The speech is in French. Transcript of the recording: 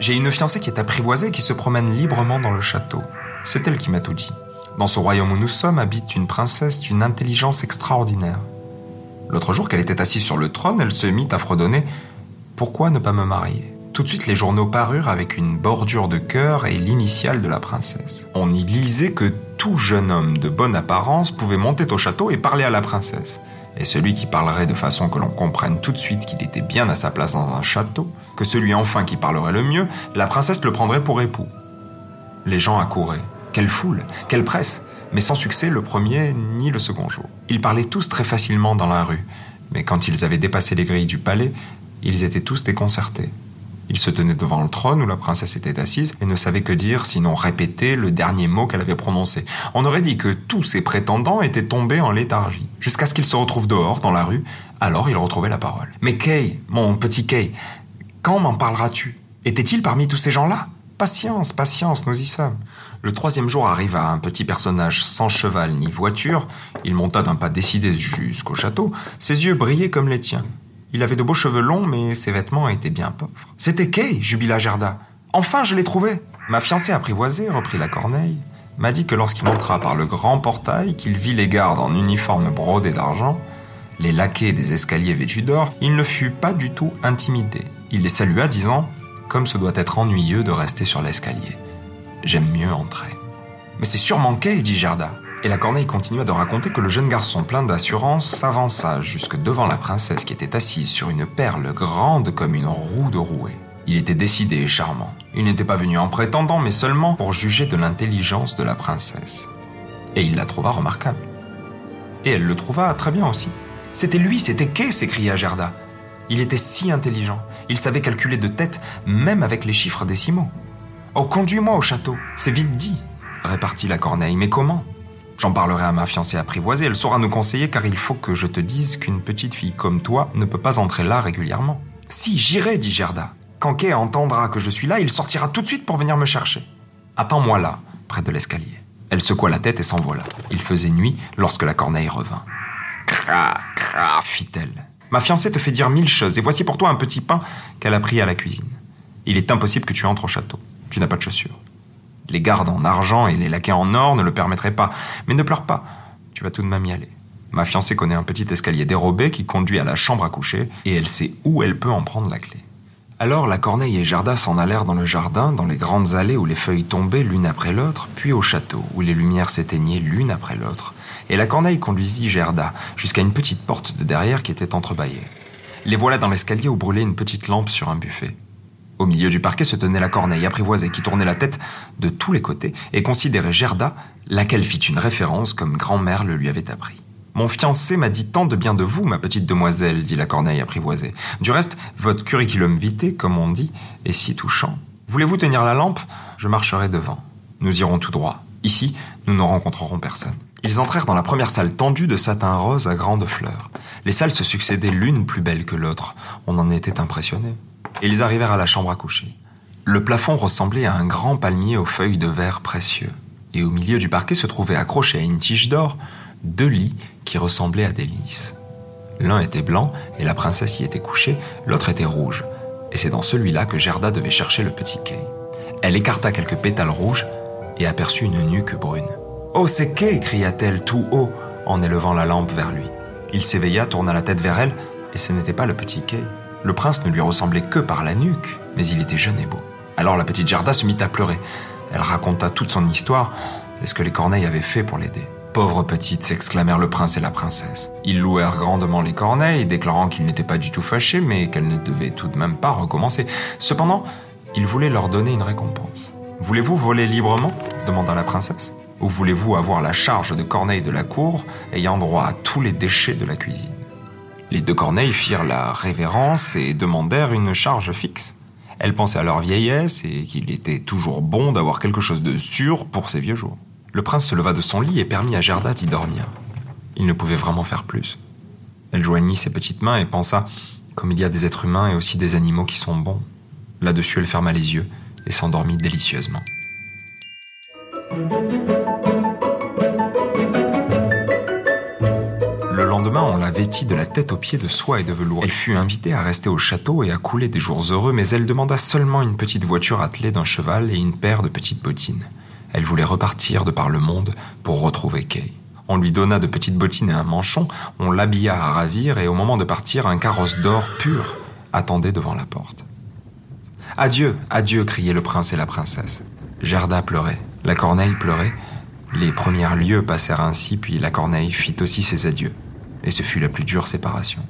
J'ai une fiancée qui est apprivoisée qui se promène librement dans le château. C'est elle qui m'a tout dit. Dans ce royaume où nous sommes habite une princesse d'une intelligence extraordinaire. L'autre jour qu'elle était assise sur le trône, elle se mit à fredonner Pourquoi ne pas me marier? Tout de suite, les journaux parurent avec une bordure de cœur et l'initiale de la princesse. On y lisait que tout jeune homme de bonne apparence pouvait monter au château et parler à la princesse. Et celui qui parlerait de façon que l'on comprenne tout de suite qu'il était bien à sa place dans un château, que celui enfin qui parlerait le mieux, la princesse le prendrait pour époux. Les gens accouraient. Quelle foule, quelle presse Mais sans succès le premier ni le second jour. Ils parlaient tous très facilement dans la rue, mais quand ils avaient dépassé les grilles du palais, ils étaient tous déconcertés. Ils se tenaient devant le trône où la princesse était assise et ne savaient que dire sinon répéter le dernier mot qu'elle avait prononcé. On aurait dit que tous ses prétendants étaient tombés en léthargie, jusqu'à ce qu'ils se retrouvent dehors, dans la rue. Alors ils retrouvaient la parole. Mais Kay, mon petit Kay, quand m'en parleras-tu? Était-il parmi tous ces gens-là? Patience, patience, nous y sommes. Le troisième jour arriva un petit personnage sans cheval ni voiture. Il monta d'un pas décidé jusqu'au château. Ses yeux brillaient comme les tiens. Il avait de beaux cheveux longs, mais ses vêtements étaient bien pauvres. C'était Kay, jubila Gerda. Enfin, je l'ai trouvé. Ma fiancée apprivoisée, reprit la corneille, m'a dit que lorsqu'il entra par le grand portail, qu'il vit les gardes en uniforme brodé d'argent, les laquais des escaliers vêtus d'or, il ne fut pas du tout intimidé. Il les salua, disant Comme ce doit être ennuyeux de rester sur l'escalier. J'aime mieux entrer. Mais c'est sûrement Kay, dit Gerda. Et la corneille continua de raconter que le jeune garçon plein d'assurance s'avança jusque devant la princesse qui était assise sur une perle grande comme une roue de rouée. Il était décidé et charmant. Il n'était pas venu en prétendant, mais seulement pour juger de l'intelligence de la princesse. Et il la trouva remarquable. Et elle le trouva très bien aussi. C'était lui, c'était Kay, s'écria Gerda. Il était si intelligent. Il savait calculer de tête, même avec les chiffres décimaux. Oh, conduis-moi au château. C'est vite dit, répartit la corneille. Mais comment? J'en parlerai à ma fiancée apprivoisée, elle saura nous conseiller car il faut que je te dise qu'une petite fille comme toi ne peut pas entrer là régulièrement. Si, j'irai, dit Gerda. Quand Kay entendra que je suis là, il sortira tout de suite pour venir me chercher. Attends-moi là, près de l'escalier. Elle secoua la tête et s'envola. Il faisait nuit lorsque la corneille revint. Cra, cra, fit-elle. Ma fiancée te fait dire mille choses, et voici pour toi un petit pain qu'elle a pris à la cuisine. Il est impossible que tu entres au château. Tu n'as pas de chaussures. Les gardes en argent et les laquais en or ne le permettraient pas. Mais ne pleure pas, tu vas tout de même y aller. Ma fiancée connaît un petit escalier dérobé qui conduit à la chambre à coucher, et elle sait où elle peut en prendre la clé. Alors la Corneille et Gerda s'en allèrent dans le jardin, dans les grandes allées où les feuilles tombaient l'une après l'autre, puis au château, où les lumières s'éteignaient l'une après l'autre, et la Corneille conduisit Gerda jusqu'à une petite porte de derrière qui était entrebâillée. Les voilà dans l'escalier où brûlait une petite lampe sur un buffet. Au milieu du parquet se tenait la corneille apprivoisée qui tournait la tête de tous les côtés et considérait Gerda, laquelle fit une référence comme grand-mère le lui avait appris. Mon fiancé m'a dit tant de bien de vous, ma petite demoiselle, dit la corneille apprivoisée. Du reste, votre curriculum vitae, comme on dit, est si touchant. Voulez-vous tenir la lampe? Je marcherai devant. Nous irons tout droit. Ici, nous ne rencontrerons personne. Ils entrèrent dans la première salle tendue de satin rose à grandes fleurs. Les salles se succédaient l'une plus belle que l'autre. On en était impressionné et ils arrivèrent à la chambre à coucher. Le plafond ressemblait à un grand palmier aux feuilles de verre précieux, et au milieu du parquet se trouvaient accrochés à une tige d'or deux lits qui ressemblaient à des lys. L'un était blanc et la princesse y était couchée, l'autre était rouge, et c'est dans celui-là que Gerda devait chercher le petit Kay. Elle écarta quelques pétales rouges et aperçut une nuque brune. Oh, c'est Kay cria-t-elle tout haut en élevant la lampe vers lui. Il s'éveilla, tourna la tête vers elle, et ce n'était pas le petit Kay. Le prince ne lui ressemblait que par la nuque, mais il était jeune et beau. Alors la petite Gerda se mit à pleurer. Elle raconta toute son histoire et ce que les corneilles avaient fait pour l'aider. Pauvre petite, s'exclamèrent le prince et la princesse. Ils louèrent grandement les corneilles, déclarant qu'ils n'étaient pas du tout fâchés, mais qu'elles ne devaient tout de même pas recommencer. Cependant, ils voulaient leur donner une récompense. Voulez-vous voler librement? demanda la princesse. Ou voulez-vous avoir la charge de corneilles de la cour, ayant droit à tous les déchets de la cuisine? Les deux corneilles firent la révérence et demandèrent une charge fixe. Elles pensaient à leur vieillesse et qu'il était toujours bon d'avoir quelque chose de sûr pour ses vieux jours. Le prince se leva de son lit et permit à Gerda d'y dormir. Il ne pouvait vraiment faire plus. Elle joignit ses petites mains et pensa comme il y a des êtres humains et aussi des animaux qui sont bons. Là-dessus, elle ferma les yeux et s'endormit délicieusement. lendemain, on la vêtit de la tête aux pieds de soie et de velours. Elle fut invitée à rester au château et à couler des jours heureux, mais elle demanda seulement une petite voiture attelée d'un cheval et une paire de petites bottines. Elle voulait repartir de par le monde pour retrouver Kay. On lui donna de petites bottines et un manchon, on l'habilla à ravir, et au moment de partir, un carrosse d'or pur attendait devant la porte. Adieu, adieu, criaient le prince et la princesse. Gerda pleurait, la corneille pleurait. Les premières lieues passèrent ainsi, puis la corneille fit aussi ses adieux. Et ce fut la plus dure séparation.